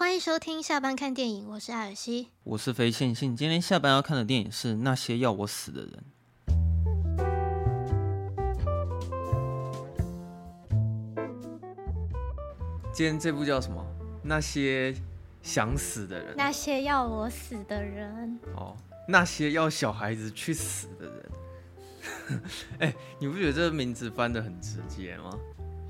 欢迎收听下班看电影，我是艾尔西，我是非线性。今天下班要看的电影是《那些要我死的人》。今天这部叫什么？那些想死的人，那些要我死的人。哦，那些要小孩子去死的人。哎，你不觉得这个名字翻得很直接吗？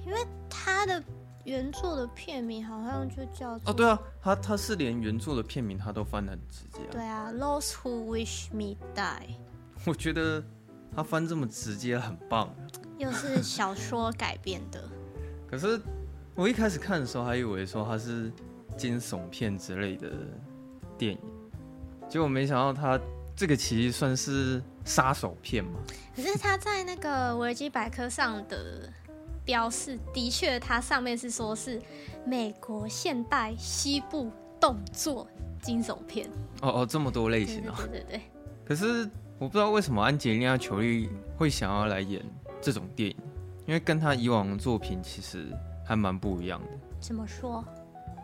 因为他的。原作的片名好像就叫做哦，对啊，他他是连原作的片名他都翻的很直接啊。对啊，Those who wish me die。我觉得他翻这么直接很棒。又是小说改编的。可是我一开始看的时候还以为说他是惊悚片之类的电影，结果没想到他这个其实算是杀手片嘛。可是他在那个维基百科上的。标示的确，它上面是说是美国现代西部动作惊悚片。哦哦，这么多类型啊！对对对。可是我不知道为什么安吉丽娜·裘莉会想要来演这种电影，因为跟她以往的作品其实还蛮不一样的。怎么说？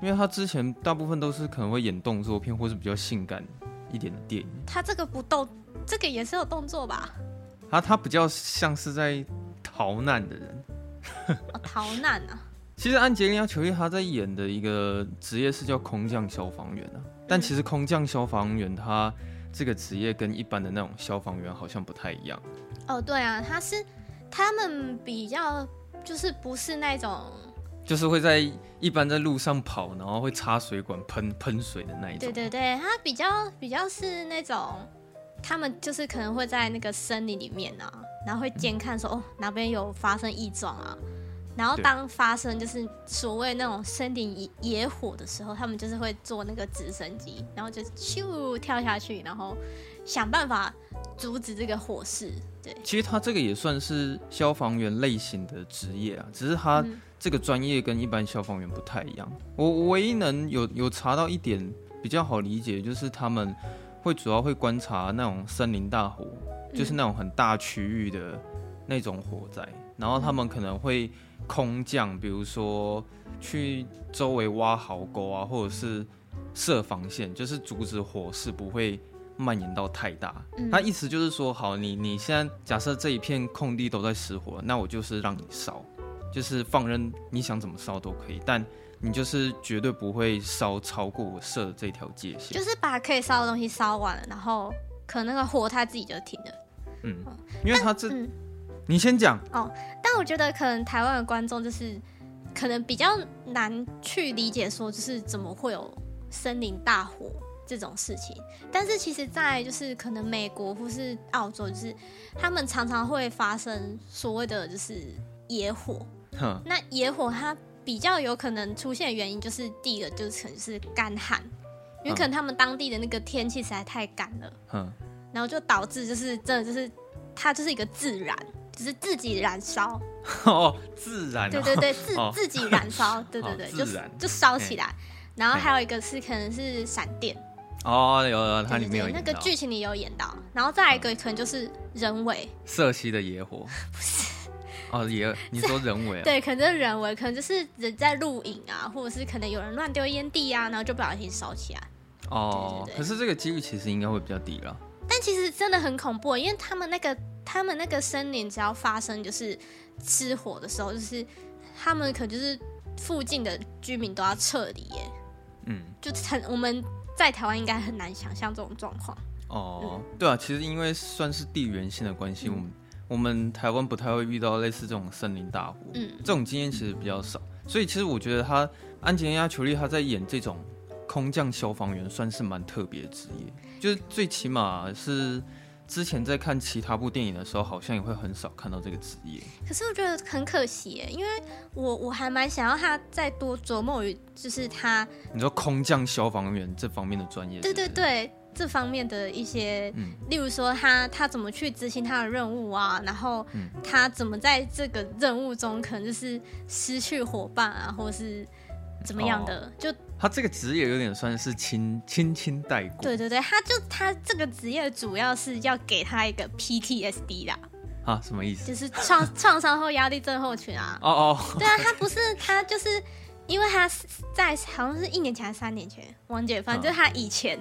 因为她之前大部分都是可能会演动作片，或是比较性感一点的电影。她这个不动，这个也是有动作吧？她她比较像是在逃难的人。哦、逃难啊！其实安杰丽娜·裘丽她在演的一个职业是叫空降消防员啊，但其实空降消防员他这个职业跟一般的那种消防员好像不太一样。哦，对啊，他是他们比较就是不是那种，就是会在一般在路上跑，然后会插水管喷喷水的那一种。对对对，他比较比较是那种，他们就是可能会在那个森林里面啊。然后会监看说哦，哪边有发生异状啊，然后当发生就是所谓那种森林野火的时候，他们就是会坐那个直升机，然后就咻跳下去，然后想办法阻止这个火势。对，其实他这个也算是消防员类型的职业啊，只是他这个专业跟一般消防员不太一样。我我唯一能有有查到一点比较好理解，就是他们会主要会观察那种森林大火。就是那种很大区域的那种火灾，然后他们可能会空降，比如说去周围挖壕沟啊，或者是设防线，就是阻止火势不会蔓延到太大。他意思就是说，好，你你现在假设这一片空地都在失火，那我就是让你烧，就是放任你想怎么烧都可以，但你就是绝对不会烧超过我设的这条界限，就是把可以烧的东西烧完了，然后可能那个火它自己就停了。嗯，因为他这，嗯、你先讲哦。但我觉得可能台湾的观众就是可能比较难去理解，说就是怎么会有森林大火这种事情。但是其实，在就是可能美国或是澳洲，就是他们常常会发生所谓的就是野火。哼，那野火它比较有可能出现的原因，就是第一个就是可能是干旱，因为可能他们当地的那个天气实在太干了。嗯。然后就导致就是真的就是它就是一个自燃，只、就是自己燃烧。哦，自燃，对对对，自、哦、自己燃烧，对对对，自燃就就烧起来。然后还有一个是可能是闪电。哦，有有，它里面有那个剧情里有演到。然后再来一个可能就是人为。色系的野火，不是。哦，野你说人为、啊、对，可能就是人为，可能就是人在录影啊，或者是可能有人乱丢烟蒂啊，然后就不小心烧起来。哦，对对对，可是这个几率其实应该会比较低了。但其实真的很恐怖，因为他们那个他们那个森林只要发生就是失火的时候，就是他们可能就是附近的居民都要撤离耶。嗯，就很我们在台湾应该很难想象这种状况。哦，嗯、对啊，其实因为算是地缘性的关系，嗯、我们我们台湾不太会遇到类似这种森林大火，嗯，这种经验其实比较少，所以其实我觉得他安吉丽娜·裘丽他在演这种空降消防员算是蛮特别的职业。就是最起码是之前在看其他部电影的时候，好像也会很少看到这个职业。可是我觉得很可惜耶，因为我我还蛮想要他再多琢磨于，就是他你说空降消防员这方面的专业是是？对对对，这方面的一些，嗯，例如说他他怎么去执行他的任务啊，然后他怎么在这个任务中可能就是失去伙伴啊，或者是怎么样的，哦、就。他这个职业有点算是轻轻轻带过。对对对，他就他这个职业主要是要给他一个 PTSD 啦。啊，什么意思？就是创创伤后压力症候群啊。哦哦。对啊，他不是他就是因为他在好像是一年前还是三年前，王姐，反正就是他以前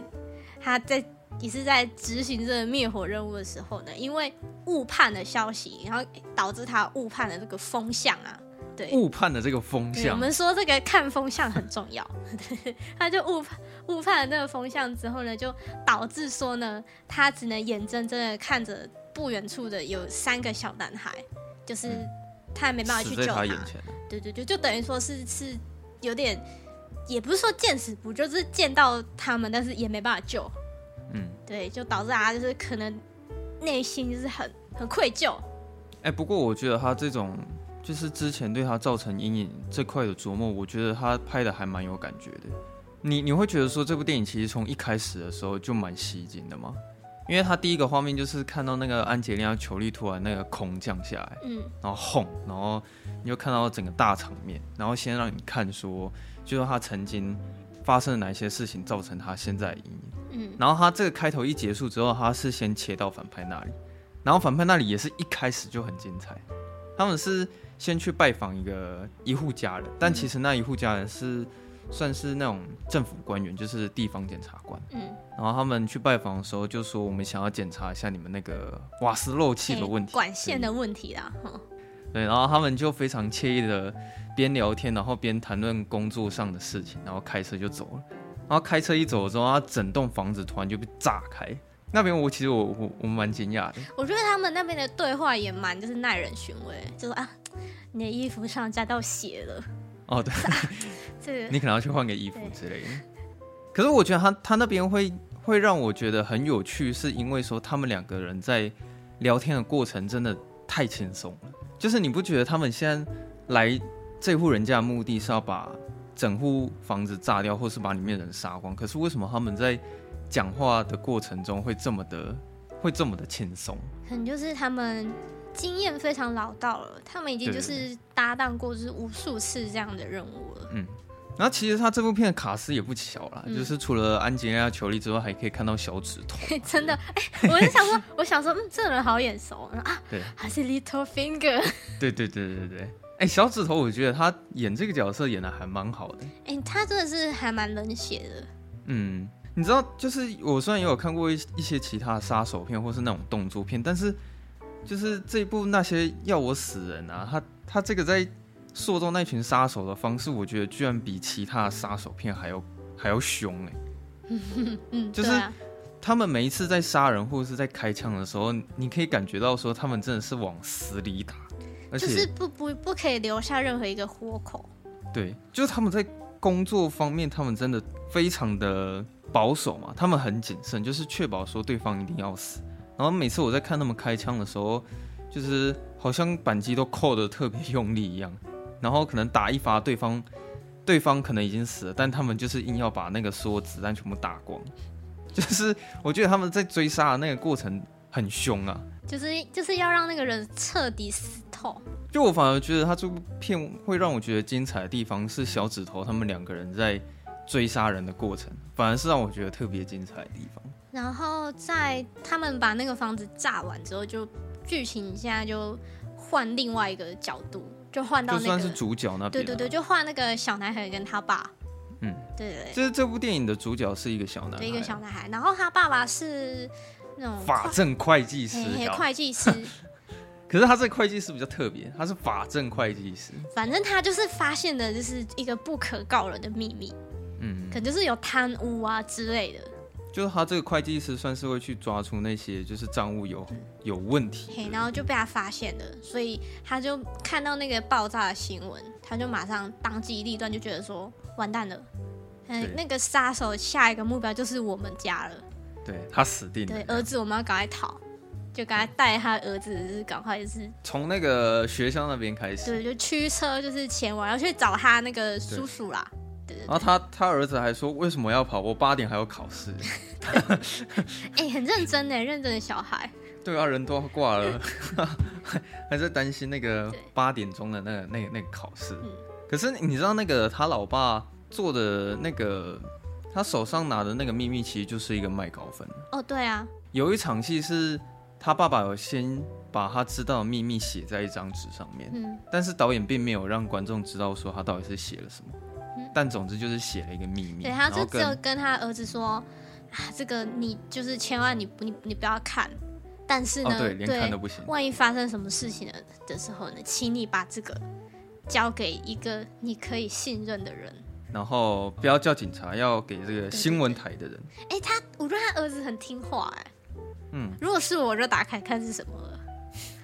他在也是在执行这个灭火任务的时候呢，因为误判的消息，然后导致他误判的这个风向啊。对，误判的这个风向，我们说这个看风向很重要。对，他就误判误判了那个风向之后呢，就导致说呢，他只能眼睁睁的看着不远处的有三个小男孩，就是他还没办法去救他。他对对对，就等于说是是有点，也不是说见死不救，就是见到他们，但是也没办法救。嗯，对，就导致他就是可能内心就是很很愧疚。哎、欸，不过我觉得他这种。就是之前对他造成阴影这块的琢磨，我觉得他拍的还蛮有感觉的。你你会觉得说这部电影其实从一开始的时候就蛮吸睛的吗？因为他第一个画面就是看到那个安杰丽娜裘丽突然那个空降下来，嗯，然后轰，然后你就看到整个大场面，然后先让你看说，就是他曾经发生了哪些事情造成他现在的阴影，嗯，然后他这个开头一结束之后，他是先切到反派那里，然后反派那里也是一开始就很精彩，他们是。先去拜访一个一户家人，但其实那一户家人是算是那种政府官员，就是地方检察官。嗯，然后他们去拜访的时候就说：“我们想要检查一下你们那个瓦斯漏气的问题，管线的问题啦。”对，然后他们就非常惬意的边聊天，然后边谈论工作上的事情，然后开车就走了。然后开车一走的时候，他整栋房子突然就被炸开。那边我其实我我我蛮惊讶的。我觉得他们那边的对话也蛮就是耐人寻味，就说啊。你的衣服上沾到血了哦，对，这个你可能要去换个衣服之类的。可是我觉得他他那边会会让我觉得很有趣，是因为说他们两个人在聊天的过程真的太轻松了。就是你不觉得他们现在来这户人家的目的是要把整户房子炸掉，或是把里面的人杀光？可是为什么他们在讲话的过程中会这么的会这么的轻松？可能就是他们。经验非常老道了，他们已经就是搭档过就是无数次这样的任务了。嗯，然后其实他这部片的卡斯也不小啦，嗯、就是除了安吉丽娜裘丽之外，还可以看到小指头。真的，哎、欸，我就想说，我想说，嗯，这个人好眼熟啊。对，还是 Little Finger。对对对对对，哎、欸，小指头，我觉得他演这个角色演的还蛮好的。哎、欸，他真的是还蛮冷血的。嗯，你知道，就是我虽然也有看过一一些其他杀手片或是那种动作片，但是。就是这一部那些要我死人啊，他他这个在塑造那群杀手的方式，我觉得居然比其他杀手片还要还要凶哎、欸。嗯，就是他们每一次在杀人或者是在开枪的时候，你可以感觉到说他们真的是往死里打，而且就是不不不可以留下任何一个活口。对，就是他们在工作方面，他们真的非常的保守嘛，他们很谨慎，就是确保说对方一定要死。然后每次我在看他们开枪的时候，就是好像扳机都扣的特别用力一样，然后可能打一发，对方对方可能已经死了，但他们就是硬要把那个所有子弹全部打光。就是我觉得他们在追杀的那个过程很凶啊，就是就是要让那个人彻底死透。就我反而觉得他这部片会让我觉得精彩的地方是小指头他们两个人在追杀人的过程，反而是让我觉得特别精彩的地方。然后在他们把那个房子炸完之后，就剧情现在就换另外一个角度，就换到那个就算是主角那边，对对对，就换那个小男孩跟他爸，嗯，对对对，就是这部电影的主角是一个小男孩，对，一个小男孩，然后他爸爸是那种法政会计师，嘿嘿会计师，可是他这个会计师比较特别，他是法政会计师，反正他就是发现的就是一个不可告人的秘密，嗯，可能就是有贪污啊之类的。就是他这个会计师算是会去抓出那些就是账务有有问题，嘿，然后就被他发现了，所以他就看到那个爆炸的新闻，他就马上当机立断，就觉得说完蛋了，嗯，那个杀手下一个目标就是我们家了，对，他死定了，对，儿子我们要赶快逃，就赶快带他儿子就是赶快就是从那个学校那边开始，对，就驱车就是前往要去找他那个叔叔啦。然后他他儿子还说：“为什么要跑？我八点还有考试。”哎，很认真呢，认真的小孩。对啊，人都要挂了，还在担心那个八点钟的那个那个那个考试。嗯、可是你知道那个他老爸做的那个，他手上拿的那个秘密，其实就是一个麦高芬。哦，对啊。有一场戏是他爸爸有先把他知道的秘密写在一张纸上面，嗯，但是导演并没有让观众知道说他到底是写了什么。但总之就是写了一个秘密。对，他就只有跟他儿子说啊，这个你就是千万你你你不要看，但是呢，哦、对，连看都不行。万一发生什么事情的的时候呢，请你把这个交给一个你可以信任的人。然后不要叫警察，要给这个新闻台的人。哎，他我觉得他儿子很听话哎。嗯，如果是我，我就打开看是什么了。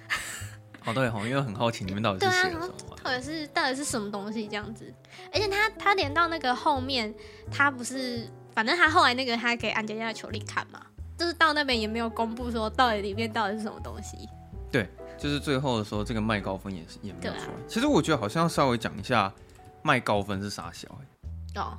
哦对好，因为很好奇里面到底是写什么，到底是到底是什么东西这样子。而且他他连到那个后面，他不是，反正他后来那个他给安洁莉·裘莉看嘛，就是到那边也没有公布说到底里面到底是什么东西。对，就是最后的时候，这个麦高芬也是也没有出来。啊、其实我觉得好像稍微讲一下麦高芬是啥小哦，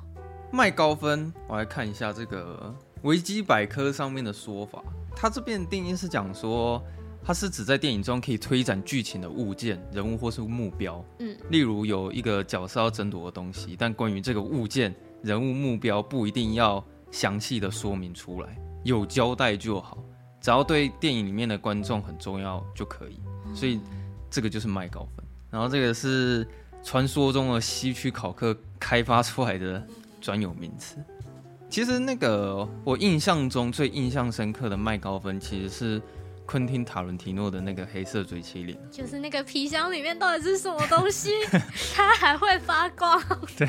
麦高芬，我来看一下这个维基百科上面的说法。它这边的定义是讲说，它是指在电影中可以推展剧情的物件、人物或是目标。嗯，例如有一个角色要争夺的东西，但关于这个物件、人物、目标不一定要详细的说明出来，有交代就好，只要对电影里面的观众很重要就可以。所以这个就是麦高芬。然后这个是。传说中的西区考克开发出来的专有名词。其实那个我印象中最印象深刻的麦高芬，其实是昆汀塔伦提诺的那个黑色追缉令，就是那个皮箱里面到底是什么东西，它还会发光。对，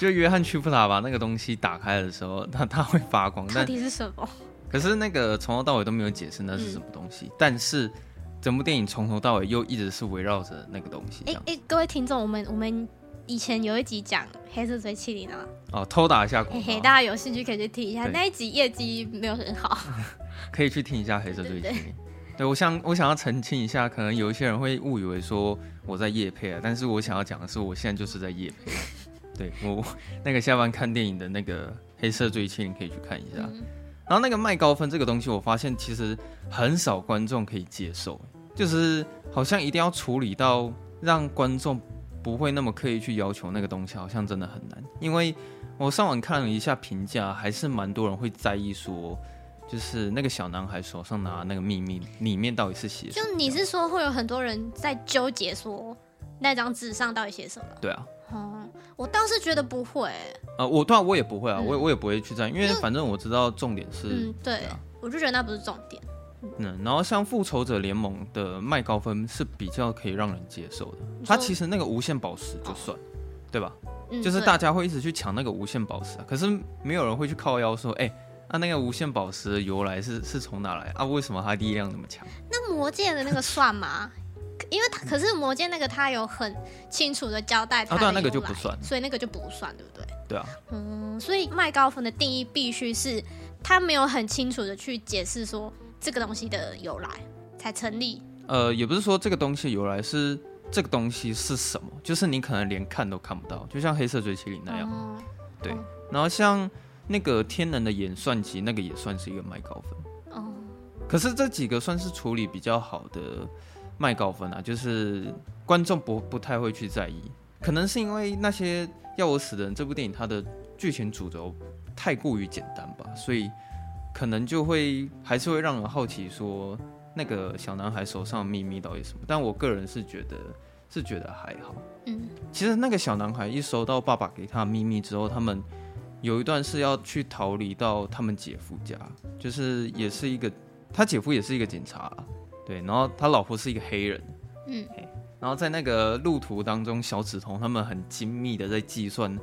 就约翰屈普拉把那个东西打开的时候，它它会发光。到底是什么？可是那个从头到尾都没有解释那是什么东西，嗯、但是。整部电影从头到尾又一直是围绕着那个东西。哎哎，各位听众，我们我们以前有一集讲黑色追缉令啊。哦，偷打一下广告。嘿嘿，大家有兴趣可以去听一下，那一集业绩没有很好。可以去听一下黑色追缉令。对，对，对，对，我想我想要澄清一下，可能有一些人会误以为说我在夜配啊，但是我想要讲的是，我现在就是在夜配。对我那个下班看电影的那个黑色追缉令可以去看一下。嗯、然后那个麦高芬这个东西，我发现其实很少观众可以接受。就是好像一定要处理到让观众不会那么刻意去要求那个东西，好像真的很难。因为我上网看了一下评价，还是蛮多人会在意说，就是那个小男孩手上拿那个秘密里面到底是写什么？就你是说会有很多人在纠结说那张纸上到底写什么？对啊。嗯，我倒是觉得不会。呃，我当然我也不会啊，嗯、我我也不会去在意，因为反正我知道重点是，嗯，对，我就觉得那不是重点。嗯，然后像复仇者联盟的麦高芬是比较可以让人接受的，他其实那个无限宝石就算，哦、对吧？嗯、就是大家会一直去抢那个无限宝石啊，可是没有人会去靠腰说，哎，那、啊、那个无限宝石的由来是是从哪来啊？为什么它力量那么强？那魔戒的那个算吗？因为他可是魔戒那个他有很清楚的交代他那个就不算，所以那个就不算，对不对？对啊，嗯，所以麦高芬的定义必须是他没有很清楚的去解释说。这个东西的由来才成立。呃，也不是说这个东西由来是这个东西是什么，就是你可能连看都看不到，就像黑色追缉令那样。哦、对，哦、然后像那个天能的演算机，那个也算是一个麦高分。哦。可是这几个算是处理比较好的麦高分啊，就是观众不不太会去在意，可能是因为那些要我死的人这部电影它的剧情主轴太过于简单吧，所以。可能就会还是会让人好奇，说那个小男孩手上的秘密到底什么？但我个人是觉得是觉得还好。嗯，其实那个小男孩一收到爸爸给他的秘密之后，他们有一段是要去逃离到他们姐夫家，就是也是一个他姐夫也是一个警察，对，然后他老婆是一个黑人，嗯，然后在那个路途当中，小指头他们很精密的在计算。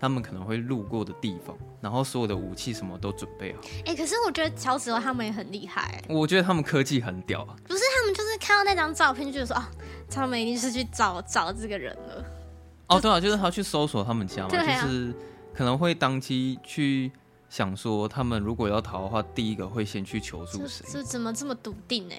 他们可能会路过的地方，然后所有的武器什么都准备好。哎、欸，可是我觉得小指头他们也很厉害。我觉得他们科技很屌啊。不是，他们就是看到那张照片就觉得说哦，他们一定是去找找这个人了。哦，对啊，就是他去搜索他们家嘛，啊、就是可能会当机去想说，他们如果要逃的话，第一个会先去求助谁？这怎么这么笃定呢？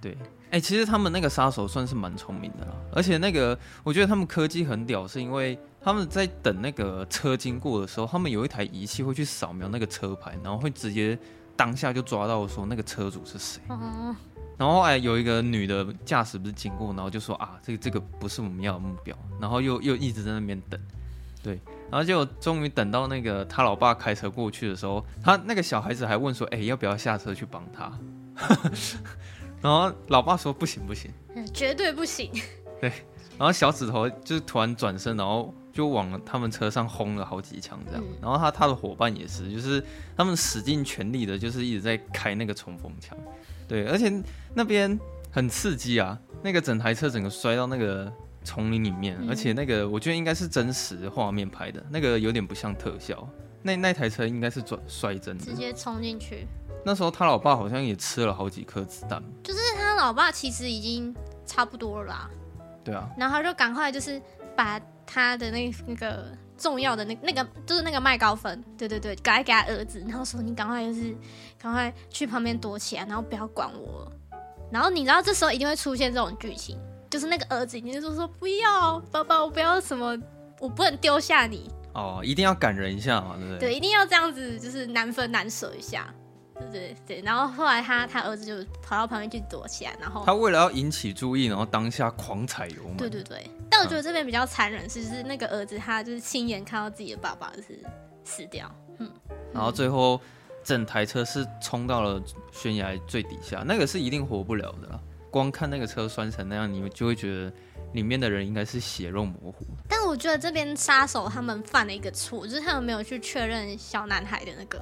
对，哎、欸，其实他们那个杀手算是蛮聪明的啦，而且那个我觉得他们科技很屌，是因为。他们在等那个车经过的时候，他们有一台仪器会去扫描那个车牌，然后会直接当下就抓到说那个车主是谁。哦、然后哎，有一个女的驾驶不是经过，然后就说啊，这个这个不是我们要的目标，然后又又一直在那边等，对，然后就终于等到那个他老爸开车过去的时候，他那个小孩子还问说，哎，要不要下车去帮他？然后老爸说不行不行，绝对不行。对，然后小指头就是突然转身，然后。就往他们车上轰了好几枪这样。嗯、然后他他的伙伴也是，就是他们使尽全力的，就是一直在开那个冲锋枪。对，而且那边很刺激啊，那个整台车整个摔到那个丛林里面，嗯、而且那个我觉得应该是真实画面拍的，那个有点不像特效。那那台车应该是转摔真的，直接冲进去。那时候他老爸好像也吃了好几颗子弹，就是他老爸其实已经差不多了啦。对啊，然后他就赶快就是把他的那那个重要的那那个就是那个麦高芬，对对对，赶快给他儿子，然后说你赶快就是赶快去旁边躲起来，然后不要管我。然后你知道这时候一定会出现这种剧情，就是那个儿子已经就说不要，爸爸我不要什么，我不能丢下你。哦，一定要感人一下嘛，对不对？对，一定要这样子，就是难分难舍一下，对对对。然后后来他他儿子就跑到旁边去躲起来，然后他为了要引起注意，然后当下狂踩油门。对对对。但我觉得这边比较残忍是，就是那个儿子他就是亲眼看到自己的爸爸就是死掉，嗯。然后最后整台车是冲到了悬崖最底下，那个是一定活不了的啦。光看那个车摔成那样，你们就会觉得。里面的人应该是血肉模糊，但我觉得这边杀手他们犯了一个错，就是他们没有去确认小男孩的那个。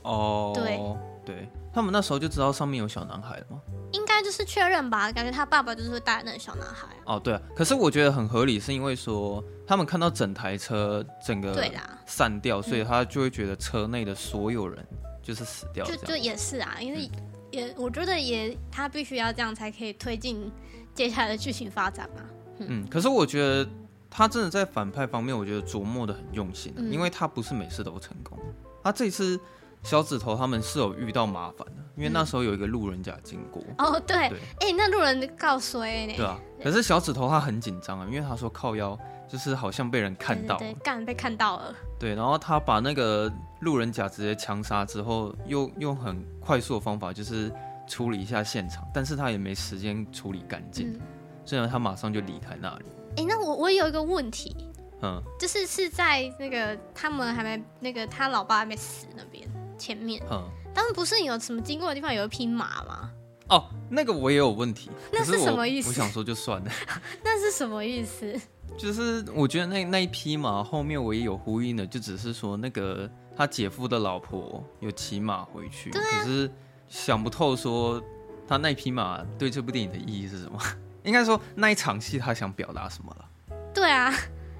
哦，对对，他们那时候就知道上面有小男孩了吗？应该就是确认吧，感觉他爸爸就是会带那个小男孩。哦，对啊，可是我觉得很合理，是因为说他们看到整台车整个散掉，所以他就会觉得车内的所有人就是死掉。就就也是啊，因为也我觉得也他必须要这样才可以推进接下来的剧情发展嘛。嗯，可是我觉得他真的在反派方面，我觉得琢磨的很用心，嗯，因为他不是每次都成功。他这次小指头他们是有遇到麻烦的，因为那时候有一个路人甲经过。哦，对，哎，欸，那路人告衰呢？对啊，可是小指头他很紧张啊，因为他说靠腰就是好像被人看到了，对，干被看到了。对，然后他把那个路人甲直接枪杀之后，又用很快速的方法就是处理一下现场，但是他也没时间处理干净。嗯虽然他马上就离开那里。哎、欸，那我我有一个问题，嗯，就是是在那个他们还没那个他老爸还没死那边前面，嗯，他们不是有什么经过的地方有一匹马吗？哦，那个我也有问题。那是什么意思？我，想说就算了。那是什么意思？就是我觉得那那一匹马后面我也有呼应的，就只是说那个他姐夫的老婆有骑马回去，啊，可是想不透说他那匹马对这部电影的意义是什么。应该说那一场戏他想表达什么了？对啊，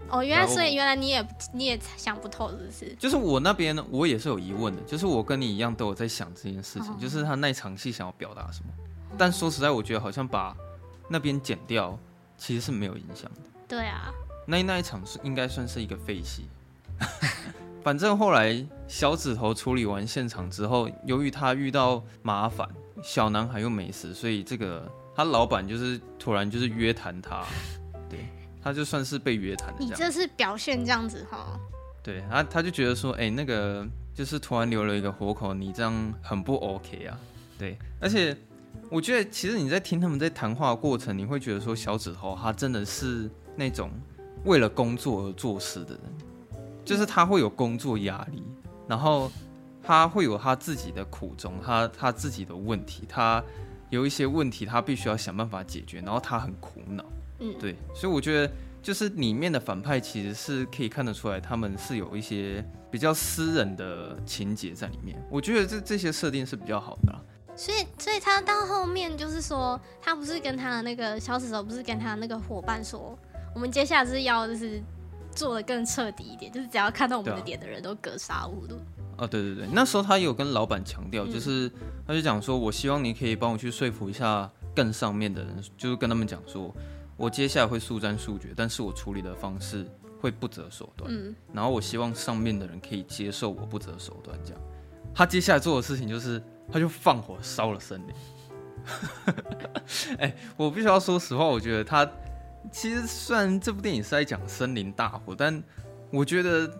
哦，原来所以原来你也你也想不透，是不是？就是我那边我也是有疑问的，就是我跟你一样都有在想这件事情，哦、就是他那一场戏想要表达什么？但说实在，我觉得好像把那边剪掉其实是没有影响的。对啊，那那一场是应该算是一个废戏。反正后来小指头处理完现场之后，由于他遇到麻烦，小男孩又没死，所以这个。他老板就是突然就是约谈他，对，他就算是被约谈的。你这是表现这样子哈？对，他他就觉得说，哎、欸，那个就是突然留了一个活口，你这样很不 OK 啊。对，而且我觉得其实你在听他们在谈话的过程，你会觉得说小指头他真的是那种为了工作而做事的人，就是他会有工作压力，然后他会有他自己的苦衷，他他自己的问题，他。有一些问题，他必须要想办法解决，然后他很苦恼，嗯，对，所以我觉得就是里面的反派其实是可以看得出来，他们是有一些比较私人的情节在里面。我觉得这这些设定是比较好的啦。所以，所以他到后面就是说，他不是跟他的那个小死手，不是跟他的那个伙伴说，我们接下来是要就是做的更彻底一点，就是只要看到我们的脸的人都格杀勿论。哦，对对对，那时候他有跟老板强调，就是他就讲说，我希望你可以帮我去说服一下更上面的人，就是跟他们讲说，我接下来会速战速决，但是我处理的方式会不择手段，嗯，然后我希望上面的人可以接受我不择手段这样。他接下来做的事情就是，他就放火烧了森林。哎、欸，我必须要说实话，我觉得他其实虽然这部电影是在讲森林大火，但我觉得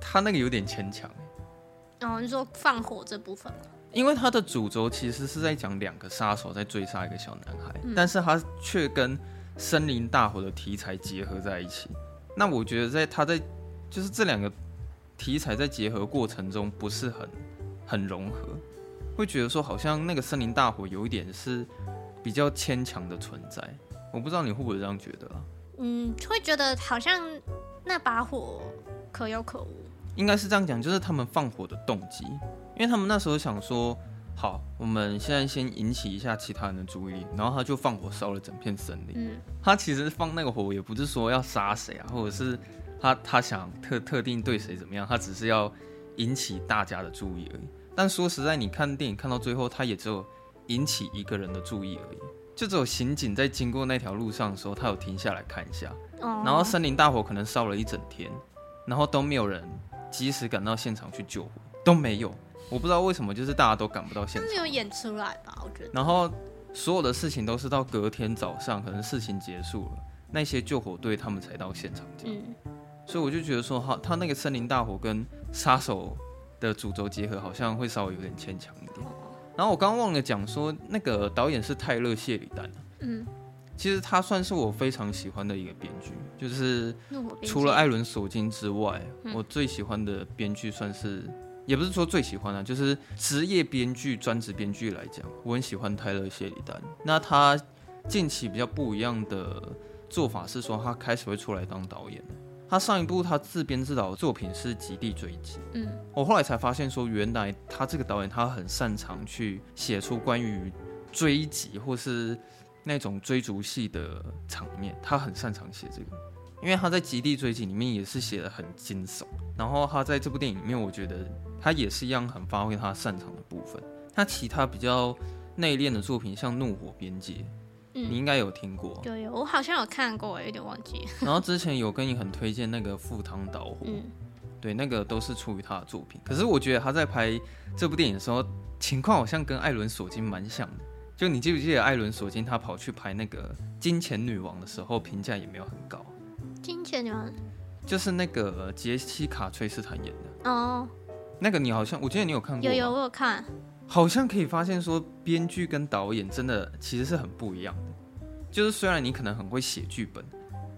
他那个有点牵强。哦，你说放火这部分，因为他的主轴其实是在讲两个杀手在追杀一个小男孩，嗯、但是他却跟森林大火的题材结合在一起。那我觉得在他在就是这两个题材在结合过程中不是很很融合，会觉得说好像那个森林大火有一点是比较牵强的存在。我不知道你会不会这样觉得啊？嗯，会觉得好像。那把火可有可无，应该是这样讲，就是他们放火的动机，因为他们那时候想说，好，我们现在先引起一下其他人的注意力，然后他就放火烧了整片森林。嗯，他其实放那个火也不是说要杀谁啊，或者是他他想特特定对谁怎么样，他只是要引起大家的注意而已。但说实在，你看电影看到最后，他也只有引起一个人的注意而已。就只有刑警在经过那条路上的时候，他有停下来看一下。然后森林大火可能烧了一整天，然后都没有人及时赶到现场去救火，都没有。我不知道为什么，就是大家都赶不到现场。没有演出来吧？我觉得。然后所有的事情都是到隔天早上，可能事情结束了，那些救火队他们才到现场。嗯。所以我就觉得说，哈他那个森林大火跟杀手的主轴结合，好像会稍微有点牵强一点。然后我刚刚忘了讲说，那个导演是泰勒·谢里丹。嗯，其实他算是我非常喜欢的一个编剧，就是除了艾伦·索金之外，我最喜欢的编剧算是，也不是说最喜欢啊，就是职业编剧、专职编剧来讲，我很喜欢泰勒·谢里丹。那他近期比较不一样的做法是说，他开始会出来当导演。他上一部他自编自导的作品是《极地追击》。嗯，我后来才发现说，原来他这个导演他很擅长去写出关于追击或是那种追逐戏的场面，他很擅长写这个。因为他在《极地追击》里面也是写的很惊悚，然后他在这部电影里面，我觉得他也是一样很发挥他擅长的部分。他其他比较内敛的作品，像《怒火边界》。你应该有听过，有有，我好像有看过，有点忘记。然后之前有跟你很推荐那个《赴汤蹈火》，嗯，对，那个都是出于他的作品。可是我觉得他在拍这部电影的时候，情况好像跟艾伦·索金蛮像的。就你记不记得艾伦·索金他跑去拍那个《金钱女王》的时候，评价也没有很高。金钱女王就是那个杰西卡·崔斯坦演的哦。那个你好像，我记得你有看过，有有我有看。好像可以发现说，编剧跟导演真的其实是很不一样的。就是虽然你可能很会写剧本，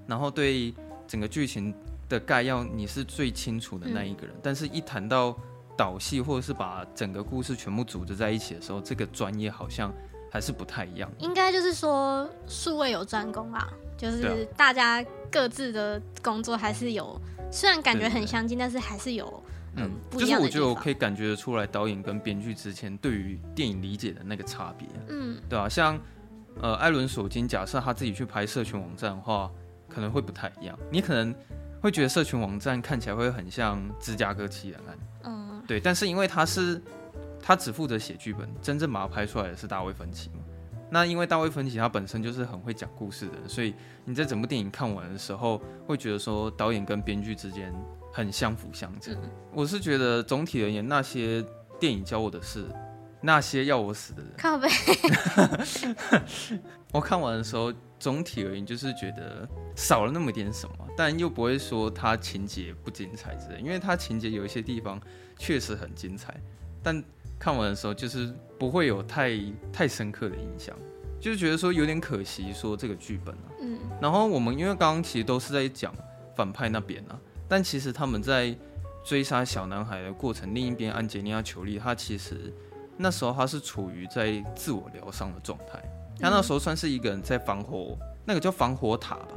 然后对整个剧情的概要你是最清楚的那一个人，嗯、但是一谈到导戏或者是把整个故事全部组织在一起的时候，这个专业好像还是不太一样。应该就是说，术位有专攻啊，就是大家各自的工作还是有，虽然感觉很相近，但是还是有嗯，就是我觉得我可以感觉得出来，导演跟编剧之前对于电影理解的那个差别，嗯，对啊，像。呃，艾伦·索金假设他自己去拍社群网站的话，可能会不太一样。你可能会觉得社群网站看起来会很像芝加哥七人案，嗯，对。但是因为他是他只负责写剧本，真正把它拍出来的是大卫·芬奇嘛。那因为大卫·芬奇他本身就是很会讲故事的人，所以你在整部电影看完的时候，会觉得说导演跟编剧之间很相辅相成。嗯、我是觉得总体而言，那些电影教我的是。那些要我死的人，靠背。我看完的时候，总体而言就是觉得少了那么点什么，但又不会说它情节不精彩之类，因为它情节有一些地方确实很精彩，但看完的时候就是不会有太太深刻的印象，就是觉得说有点可惜，说这个剧本啊。嗯。然后我们因为刚刚其实都是在讲反派那边啊，但其实他们在追杀小男孩的过程，另一边安洁莉娜·裘丽她其实。那时候她是处于在自我疗伤的状态，她那时候算是一个人在防火，那个叫防火塔吧，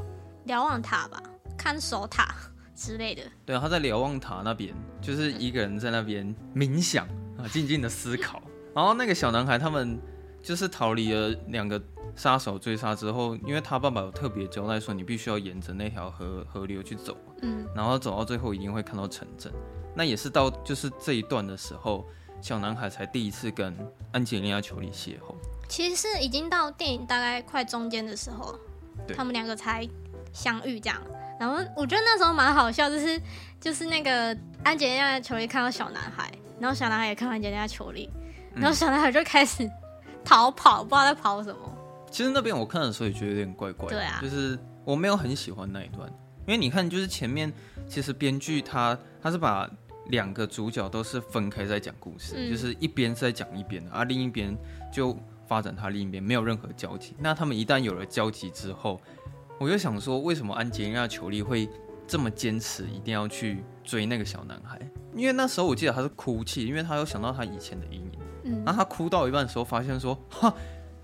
瞭望塔吧，看守塔之类的。对，她在瞭望塔那边，就是一个人在那边冥想啊，静静的思考。然后那个小男孩他们就是逃离了两个杀手追杀之后，因为他爸爸有特别交代说，你必须要沿着那条河河流去走，嗯，然后走到最后一定会看到城镇。那也是到就是这一段的时候。小男孩才第一次跟安吉丽娜·裘莉邂逅，其实是已经到电影大概快中间的时候，他们两个才相遇这样。然后我觉得那时候蛮好笑，就是就是那个安吉丽娜·裘莉看到小男孩，然后小男孩也看到安吉丽娜·裘莉，然后小男孩就开始逃跑，不知道在跑什么。其实那边我看的时候也觉得有点怪怪的，对啊，就是我没有很喜欢那一段，因为你看，就是前面其实编剧他他是把。两个主角都是分开在讲故事，嗯、就是一边在讲一边的，而另一边就发展他另一边，没有任何交集。那他们一旦有了交集之后，我就想说，为什么安吉丽娜·裘丽会这么坚持一定要去追那个小男孩？因为那时候我记得他是哭泣，因为他有想到他以前的阴影。嗯，然后他哭到一半的时候，发现说，哈，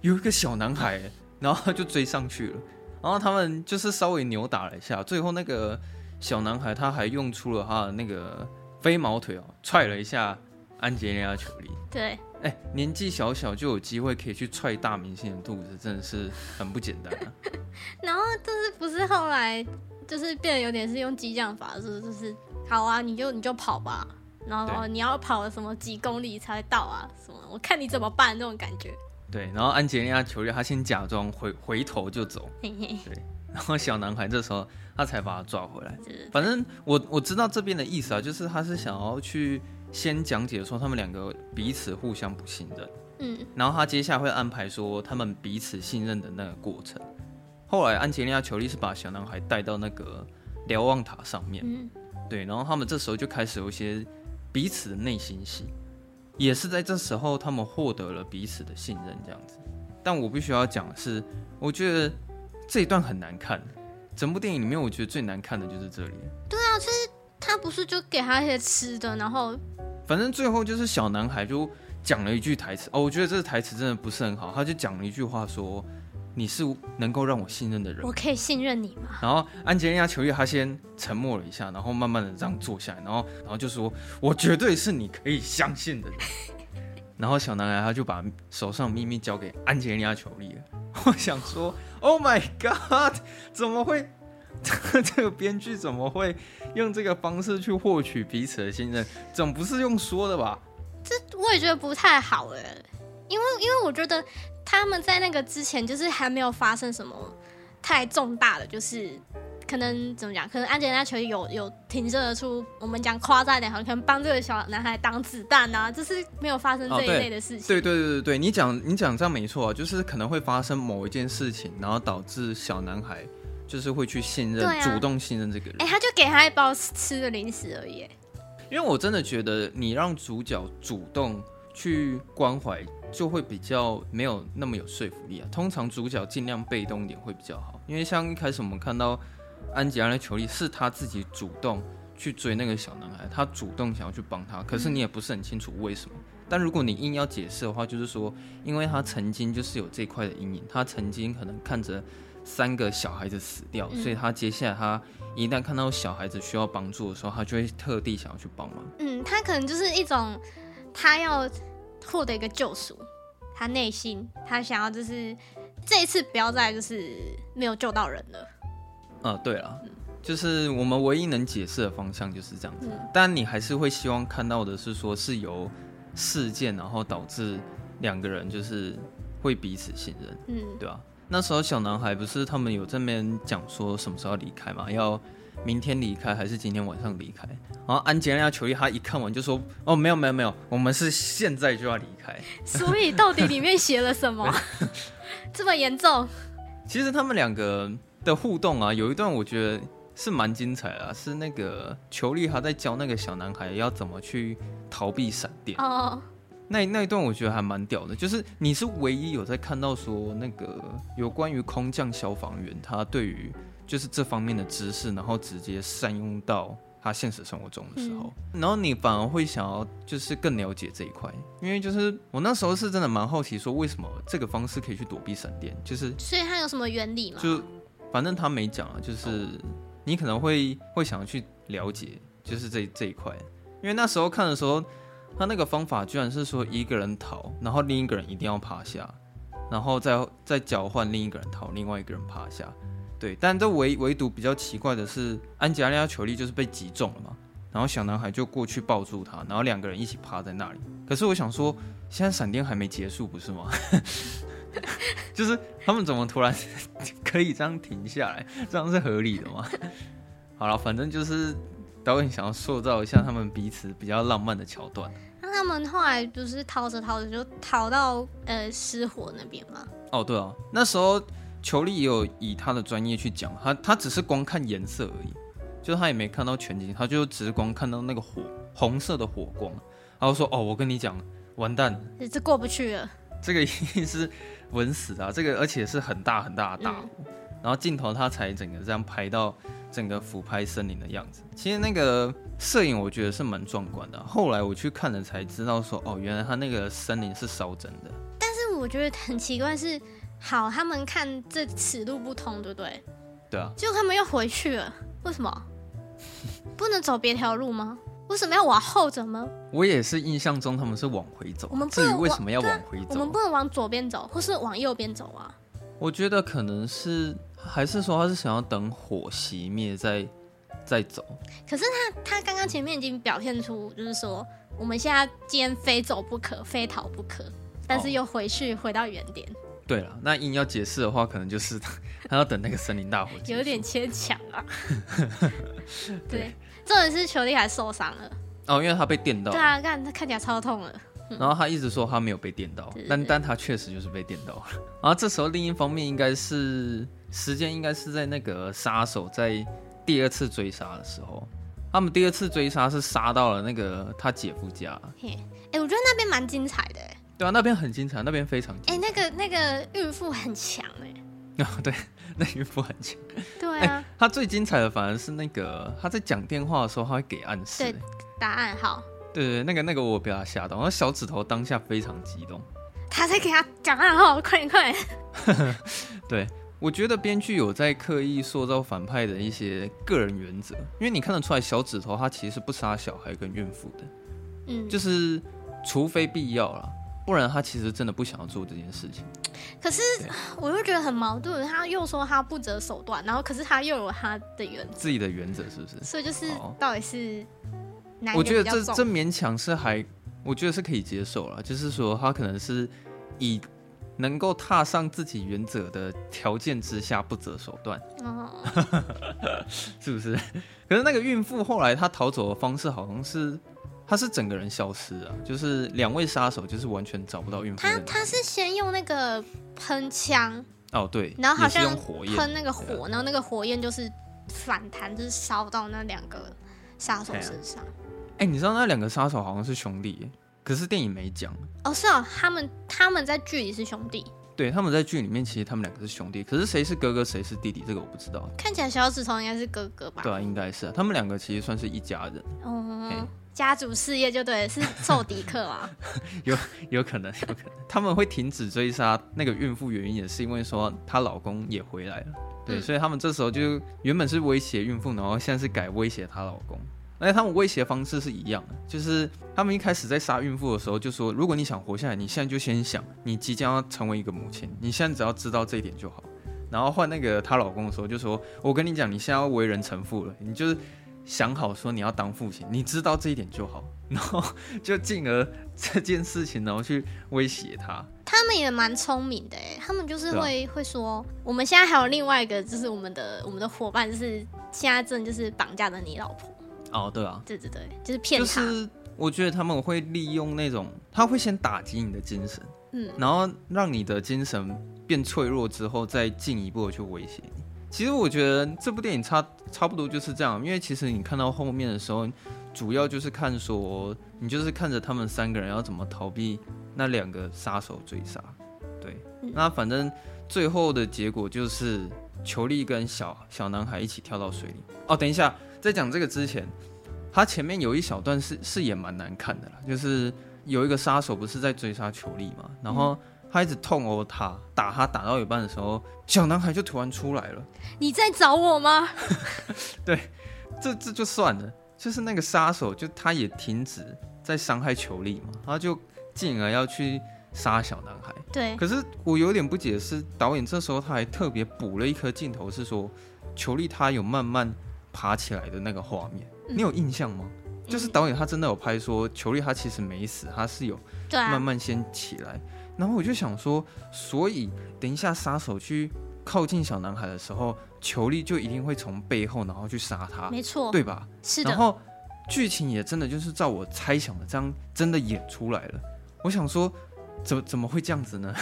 有一个小男孩，然后他就追上去了。然后他们就是稍微扭打了一下，最后那个。小男孩他还用出了他的那个飞毛腿哦，踹了一下安吉丽娜·裘丽。对，哎，年纪小小就有机会可以去踹大明星的肚子，真的是很不简单啊。然后就是不是后来就是变得有点是用激将法，是就是好啊，你就你就跑吧，然后你要跑什么几公里才到啊？什么我看你怎么办那种感觉。对，然后安吉丽娜·裘丽他先假装回回头就走，对，然后小男孩这时候他才把他抓回来。反正我我知道这边的意思啊，就是他是想要去先讲解说他们两个彼此互相不信任，嗯，然后他接下来会安排说他们彼此信任的那个过程。后来安吉丽娜·裘丽是把小男孩带到那个瞭望塔上面，嗯，对，然后他们这时候就开始有一些彼此的内心戏。也是在这时候，他们获得了彼此的信任，这样子。但我必须要讲的是，我觉得这一段很难看。整部电影里面，我觉得最难看的就是这里。对啊，就是他不是就给他一些吃的，然后反正最后就是小男孩就讲了一句台词哦，我觉得这个台词真的不是很好，他就讲了一句话说。你是能够让我信任的人，我可以信任你吗？然后安吉丽娜·裘丽她先沉默了一下，然后慢慢的这样坐下来，然后然后就说：“我绝对是你可以相信的人。” 然后小男孩他就把手上秘密交给安吉丽娜·裘丽了。我想说：“Oh my God，怎么会？这个编剧怎么会用这个方式去获取彼此的信任？总不是用说的吧？”这我也觉得不太好哎，因为因为我觉得。他们在那个之前，就是还没有发生什么太重大的，就是可能怎么讲，可能安吉丽娜·裘丽有有挺身而出，我们讲夸张一点，好像可能帮这个小男孩挡子弹啊，就是没有发生这一类的事情。对对对对对，你讲你讲这样没错，啊就是可能会发生某一件事情，然后导致小男孩就是会去信任、啊、主动信任这个人。哎，他就给他一包吃的零食而已。因为我真的觉得，你让主角主动去关怀。就会比较没有那么有说服力啊。通常主角尽量被动一点会比较好，因为像一开始我们看到安吉拉的裘丽是他自己主动去追那个小男孩，他主动想要去帮他，可是你也不是很清楚为什么。但如果你硬要解释的话，就是说，因为他曾经就是有这块的阴影，他曾经可能看着三个小孩子死掉，所以他接下来他一旦看到小孩子需要帮助的时候，他就会特地想要去帮忙。嗯，他可能就是一种他要。获得一个救赎，他内心他想要就是这一次不要再就是没有救到人了。嗯、呃，对了，就是我们唯一能解释的方向就是这样子。嗯、但你还是会希望看到的是说是由事件然后导致两个人就是会彼此信任，嗯，对吧？那时候小男孩不是他们有这边讲说什么时候要离开嘛？要。明天离开还是今天晚上离开？然后安吉丽娜·裘丽她一看完就说：“哦，没有没有没有，我们是现在就要离开。”所以到底里面写了什么？这么严重？其实他们两个的互动啊，有一段我觉得是蛮精彩的，是那个裘丽她在教那个小男孩要怎么去逃避闪电。哦，那那一段我觉得还蛮屌的，就是你是唯一有在看到说那个有关于空降消防员他对于。就是这方面的知识，然后直接善用到他现实生活中的时候，嗯、然后你反而会想要就是更了解这一块，因为就是我那时候是真的蛮好奇，说为什么这个方式可以去躲避闪电，就是所以它有什么原理吗？就反正他没讲啊，就是你可能会会想要去了解，就是这这一块，因为那时候看的时候，他那个方法居然是说一个人逃，然后另一个人一定要趴下，然后再再交换另一个人逃，另外一个人趴下。对，但这唯唯独比较奇怪的是，安吉丽亚·裘丽就是被击中了嘛，然后小男孩就过去抱住他，然后两个人一起趴在那里。可是我想说，现在闪电还没结束，不是吗？就是他们怎么突然 可以这样停下来？这样是合理的吗？好了，反正就是导演想要塑造一下他们彼此比较浪漫的桥段。那他们后来就是逃着逃着就逃到呃失火那边吗？哦，对啊，那时候。裘丽也有以他的专业去讲，他他只是光看颜色而已，就是他也没看到全景，他就只是光看到那个火红色的火光，然后说：“哦，我跟你讲，完蛋了，这过不去了，这个一定是稳死啊！这个而且是很大很大的大火，嗯、然后镜头他才整个这样拍到整个俯拍森林的样子。其实那个摄影我觉得是蛮壮观的，后来我去看了才知道说，哦，原来他那个森林是烧真的。但是我觉得很奇怪是。好，他们看这此路不通，对不对？对啊。结果他们又回去了，为什么？不能走别条路吗？为什么要往后走吗？我也是印象中他们是往回走。我们至于为什么要往回走？我们不能往左边走，或是往右边走啊？我觉得可能是，还是说他是想要等火熄灭再再走。可是他他刚刚前面已经表现出，就是说我们现在今天非走不可，非逃不可，但是又回去、哦、回到原点。对了，那硬要解释的话，可能就是 他要等那个森林大火。有点牵强啊。对，重点是裘莉还受伤了。哦，因为他被电到。对啊，看他看起来超痛了。然后他一直说他没有被电到，但但他确实就是被电到了。然后这时候另一方面应该是时间应该是在那个杀手在第二次追杀的时候，他们第二次追杀是杀到了那个他姐夫家。嘿，哎，我觉得那边蛮精彩的。对啊，那边很精彩，那边非常精彩。哎，那个那个孕妇很强哎。哦，对，那孕妇很强。对啊。他最精彩的反而是那个他在讲电话的时候，他会给暗示。对，答案好。对对，那个那个我被他吓到，那小指头当下非常激动，他在给他讲暗号，快点快点。对，我觉得编剧有在刻意塑造反派的一些个人原则，因为你看得出来小指头他其实是不杀小孩跟孕妇的，嗯，就是除非必要了，不然他其实真的不想要做这件事情。可是我又觉得很矛盾，他又说他不择手段，然后可是他又有他的原则，自己的原则是不是？所以就是到底是。我觉得这这勉强是还，我觉得是可以接受了。就是说，他可能是以能够踏上自己原则的条件之下不择手段，哦、是不是？可是那个孕妇后来她逃走的方式好像是，她是整个人消失啊，就是两位杀手就是完全找不到孕妇。他他是先用那个喷枪哦，对，然后好像喷那个火，然后那个火焰就是反弹，就是烧到那两个杀手身上。哎、欸，你知道那两个杀手好像是兄弟，可是电影没讲。哦，是哦，他们他们在剧里是兄弟。对，他们在剧里面其实他们两个是兄弟，可是谁是哥哥谁是弟弟，这个我不知道。看起来小指头应该是哥哥吧？对啊，应该是啊。他们两个其实算是一家人。哦，欸、家族事业就对，是揍迪克啊。有有可能，有可能。他们会停止追杀那个孕妇，原因也是因为说她老公也回来了。对，嗯、所以他们这时候就原本是威胁孕妇，然后现在是改威胁她老公。而且他们威胁方式是一样的，就是他们一开始在杀孕妇的时候就说，如果你想活下来，你现在就先想你即将要成为一个母亲，你现在只要知道这一点就好。然后换那个她老公的时候就说，我跟你讲，你现在要为人臣父了，你就是想好说你要当父亲，你知道这一点就好。然后就进而这件事情，然后去威胁他。他们也蛮聪明的哎，他们就是会、啊、会说，我们现在还有另外一个，就是我们的我们的伙伴，就是现在正就是绑架的你老婆。哦，对啊，对对对，就是骗他。就是我觉得他们会利用那种，他会先打击你的精神，嗯，然后让你的精神变脆弱之后，再进一步的去威胁你。其实我觉得这部电影差差不多就是这样，因为其实你看到后面的时候，主要就是看说，你就是看着他们三个人要怎么逃避那两个杀手追杀。对，嗯，那反正最后的结果就是裘丽跟小小男孩一起跳到水里。哦，等一下。在讲这个之前，他前面有一小段是是也蛮难看的啦，就是有一个杀手不是在追杀裘丽嘛，然后他一直痛殴他，打他打到一半的时候，小男孩就突然出来了。你在找我吗？对，这这就算了，就是那个杀手就他也停止在伤害球力嘛，他就进而要去杀小男孩。对，可是我有点不解的是，导演这时候他还特别补了一颗镜头，是说球力他有慢慢。爬起来的那个画面，你有印象吗？嗯、就是导演他真的有拍说，球力他其实没死，他是有慢慢先起来。啊、然后我就想说，所以等一下杀手去靠近小男孩的时候，裘力就一定会从背后然后去杀他，没错，对吧？是的。然后剧情也真的就是照我猜想的这样，真的演出来了。我想说，怎么怎么会这样子呢？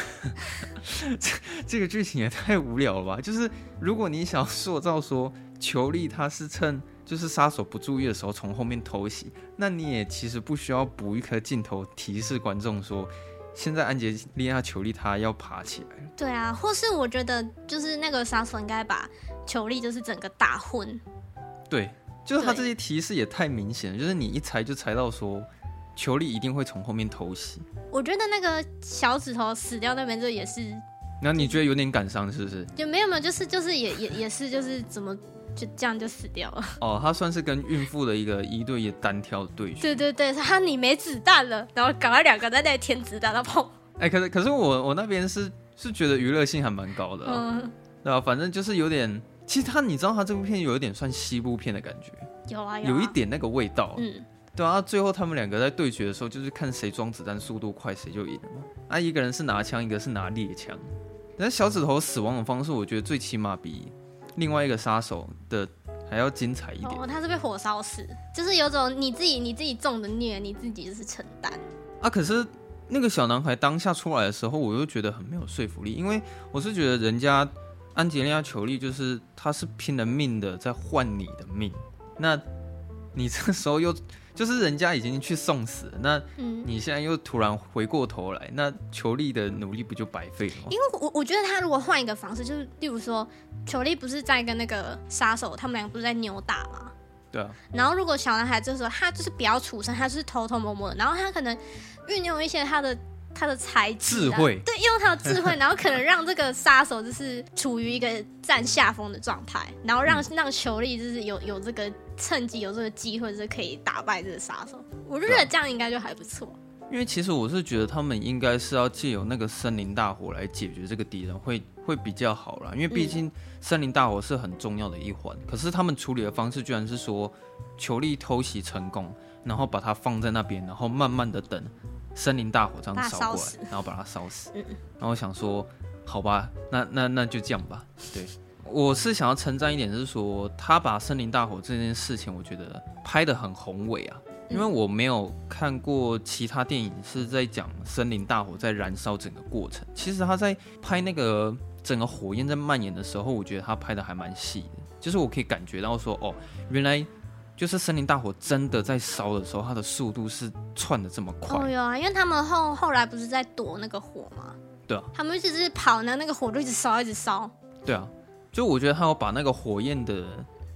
这 这个剧情也太无聊了吧！就是如果你想塑造说。裘力他是趁就是杀手不注意的时候从后面偷袭，那你也其实不需要补一颗镜头提示观众说，现在安杰丽娜裘丽她要爬起来。对啊，或是我觉得就是那个杀手应该把裘丽就是整个打昏。对，就是他这些提示也太明显了，就是你一猜就猜到说裘丽一定会从后面偷袭。我觉得那个小指头死掉那边这也是，那你觉得有点感伤是不是？就没有没有，就是就是也也也是就是怎么。就这样就死掉了。哦，他算是跟孕妇的一个一对一单挑对决。对对对，他你没子弹了，然后赶快两个在那里填子弹，然后砰。哎、欸，可是可是我我那边是是觉得娱乐性还蛮高的、啊，嗯，对吧、啊？反正就是有点，其实他你知道他这部片有一点算西部片的感觉，有啊，有，一点那个味道，嗯。对啊，最后他们两个在对决的时候，就是看谁装子弹速度快，谁就赢了嘛。啊，一个人是拿枪，一个是拿猎枪。但小指头死亡的方式，我觉得最起码比另外一个杀手的还要精彩一点。哦，他是被火烧死，就是有种你自己你自己中的孽，你自己就是承担。啊，可是那个小男孩当下出来的时候，我又觉得很没有说服力，因为我是觉得人家安吉丽娜·裘丽就是他是拼了命的在换你的命，那你这时候又。就是人家已经去送死了，那你现在又突然回过头来，嗯、那裘力的努力不就白费了吗？因为我我觉得他如果换一个方式，就是例如说，裘力不是在跟那个杀手，他们两个不是在扭打吗？对啊。然后如果小男孩这时候他就是比较出声，他就是偷偷摸摸的，然后他可能运用一些他的。他的才智、智慧，对，用他的智慧，然后可能让这个杀手就是处于一个占下风的状态，然后让让球力就是有有这个趁机有这个机会，就是可以打败这个杀手。我就觉得这样应该就还不错。因为其实我是觉得他们应该是要借由那个森林大火来解决这个敌人会，会会比较好啦。因为毕竟森林大火是很重要的一环，嗯、可是他们处理的方式居然是说球力偷袭成功，然后把它放在那边，然后慢慢的等。森林大火这样烧过来，然后把它烧死。然后我想说，好吧，那那那就这样吧。对，我是想要称赞一点，就是说他把森林大火这件事情，我觉得拍的很宏伟啊。因为我没有看过其他电影是在讲森林大火在燃烧整个过程。其实他在拍那个整个火焰在蔓延的时候，我觉得他拍的还蛮细的。就是我可以感觉到说，哦，原来。就是森林大火真的在烧的时候，它的速度是窜的这么快。哦哟啊，因为他们后后来不是在躲那个火吗？对啊，他们一直是跑，呢那个火就一直烧，一直烧。对啊，就我觉得他要把那个火焰的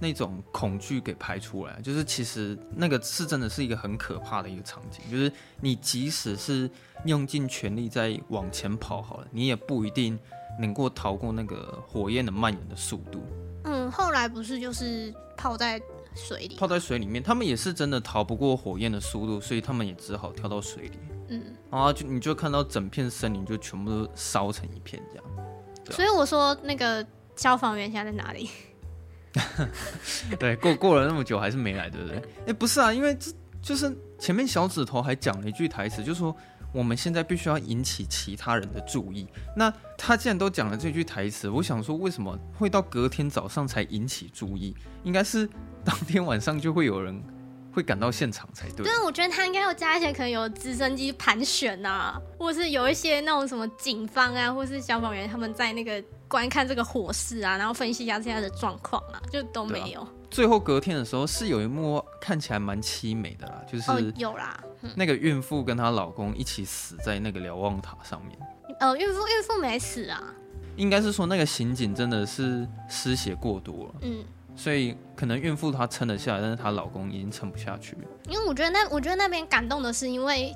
那种恐惧给拍出来，就是其实那个是真的是一个很可怕的一个场景，就是你即使是用尽全力在往前跑好了，你也不一定能够逃过那个火焰的蔓延的速度。嗯，后来不是就是泡在。水里泡在水里面，他们也是真的逃不过火焰的速度，所以他们也只好跳到水里。嗯，然后就你就看到整片森林就全部都烧成一片这样。啊、所以我说那个消防员现在在哪里？对，过过了那么久还是没来，对不对？哎、欸，不是啊，因为这就是前面小指头还讲了一句台词，就是说我们现在必须要引起其他人的注意。那他既然都讲了这句台词，我想说为什么会到隔天早上才引起注意？应该是。当天晚上就会有人会赶到现场才对。对，我觉得他应该要加一些，可能有直升机盘旋啊，或是有一些那种什么警方啊，或是消防员他们在那个观看这个火势啊，然后分析一下现在的状况啊，就都没有。最后隔天的时候是有一幕看起来蛮凄美的啦，就是、哦、有啦，那个孕妇跟她老公一起死在那个瞭望塔上面。呃，孕妇孕妇没死啊，应该是说那个刑警真的是失血过多了。嗯。所以可能孕妇她撑得下来，但是她老公已经撑不下去了。因为我觉得那我觉得那边感动的是，因为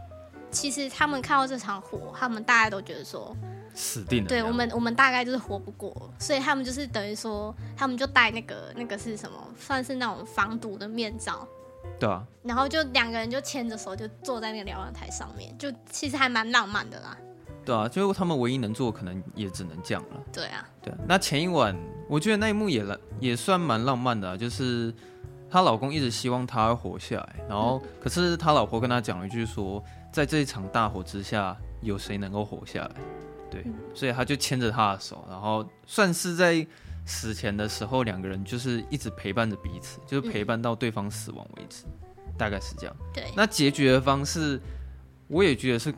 其实他们看到这场火，他们大家都觉得说死定了。对我们，我们大概就是活不过，所以他们就是等于说，他们就戴那个那个是什么，算是那种防毒的面罩。对啊。然后就两个人就牵着手，就坐在那个瞭望台上面，就其实还蛮浪漫的啦。对啊，最后他们唯一能做，可能也只能这样了。对啊，对。那前一晚，我觉得那一幕也也算蛮浪漫的啊，就是她老公一直希望她活下来，然后可是她老婆跟他讲了一句说，在这一场大火之下，有谁能够活下来？对，所以他就牵着他的手，然后算是在死前的时候，两个人就是一直陪伴着彼此，就是陪伴到对方死亡为止，大概是这样。对。那结局的方式，我也觉得是。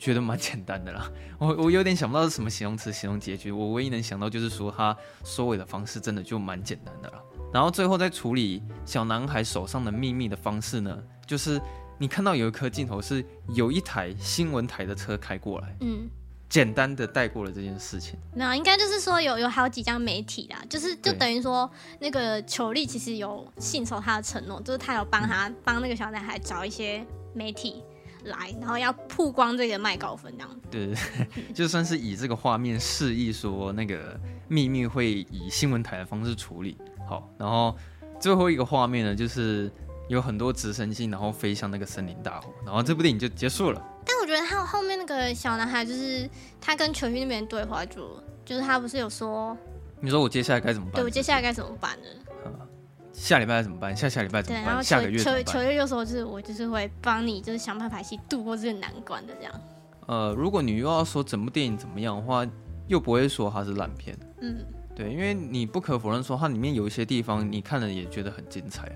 觉得蛮简单的啦，我我有点想不到是什么形容词形容结局，我唯一能想到就是说他收尾的方式真的就蛮简单的啦。然后最后在处理小男孩手上的秘密的方式呢，就是你看到有一颗镜头是有一台新闻台的车开过来，嗯，简单的带过了这件事情。没有，应该就是说有有好几家媒体啦，就是就等于说那个裘力其实有信守他的承诺，就是他有帮他帮那个小男孩找一些媒体。来，然后要曝光这个麦高芬这样。对对对，就算是以这个画面示意说那个秘密会以新闻台的方式处理。好，然后最后一个画面呢，就是有很多直升机，然后飞向那个森林大火，然后这部电影就结束了。但我觉得他后面那个小男孩，就是他跟球星那边对话就，就就是他不是有说，你说我接下来该怎么办？对，我接下来该怎么办呢？下礼拜怎么办？下下礼拜怎么办？下个月球球月就说，就是我就是会帮你，就是想办法去度过这个难关的这样。呃，如果你又要说整部电影怎么样的话，又不会说它是烂片。嗯，对，因为你不可否认说它里面有一些地方你看了也觉得很精彩。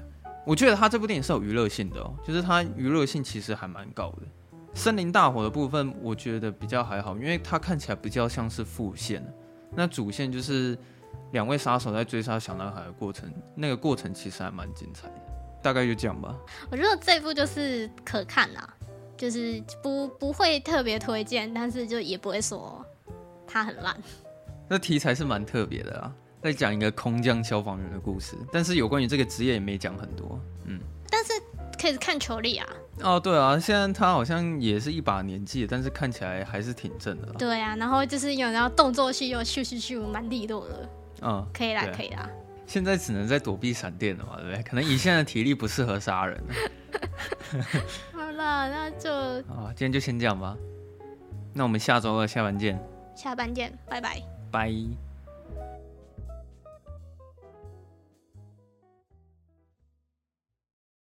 我觉得他这部电影是有娱乐性的哦，就是它娱乐性其实还蛮高的。森林大火的部分我觉得比较还好，因为它看起来比较像是副线，那主线就是。两位杀手在追杀小男孩的过程，那个过程其实还蛮精彩的，大概就这样吧。我觉得这部就是可看啦，就是不不会特别推荐，但是就也不会说它很烂。那题材是蛮特别的啊，在讲一个空降消防员的故事，但是有关于这个职业也没讲很多。嗯，但是可以看球力啊。哦，对啊，现在他好像也是一把年纪，但是看起来还是挺正的。对啊，然后就是有然后动作戏又咻咻咻，蛮利落的。嗯，可以啦，可以啦。现在只能在躲避闪电了嘛，对不对？可能以现在的体力不适合杀人。好了，那就 啊，今天就先这样吧。那我们下周二下班见。下班见，拜拜。拜。